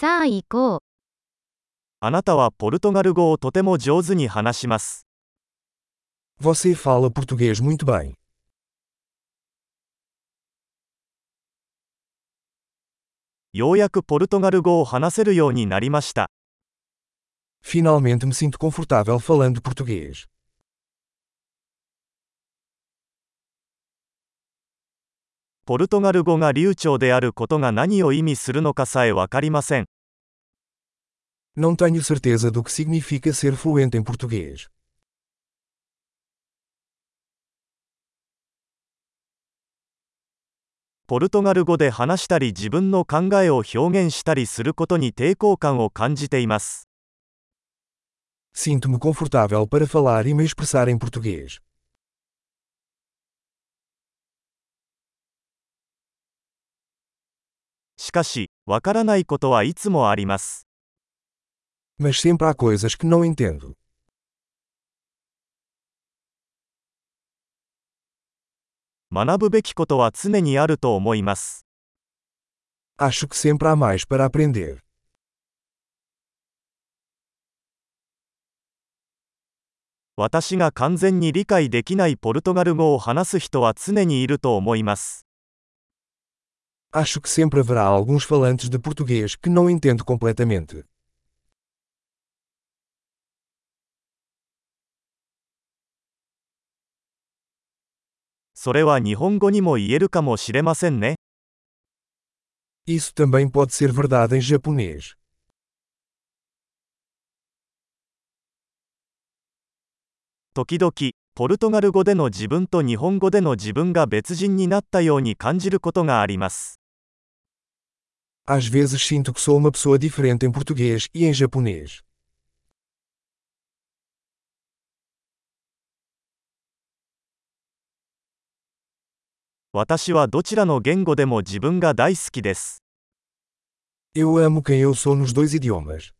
さあ行こう。あなたはポルトガル語をとても上手に話します。Você fala português muito bem. ようやくポルトガル語を話せるようになりました。Finalmente me sinto confortável falando português. ポルトガル語が流暢であることが何を意味するのかさえわかりません。Não tenho certeza do que significa ser fluente em português. ポルトガル語で話したり自分の考えを表現したりすることに抵抗感を感じています。Sinto-me confortável para falar e me expressar em português. しかし、わからないことはいつもあります。Mas sempre há coisas que não entendo. 学ぶべきことは常にあると思います。Acho que sempre há mais para aprender. 私が完全に理解できないポルトガル語を話す人は常にいると思います。Acho que sempre haverá alguns falantes de português que não entendo completamente. それは日本語にも言えるかもしれませんね。 Isso também pode ser verdade em japonês. 時々、ポルトガル語での自分と日本語での自分が別人になったように感じることがあります。 Às vezes sinto que sou uma pessoa diferente em português e em japonês. 私はどちらの言語でも自分が大好きです。Eu amo quem eu sou nos dois idiomas.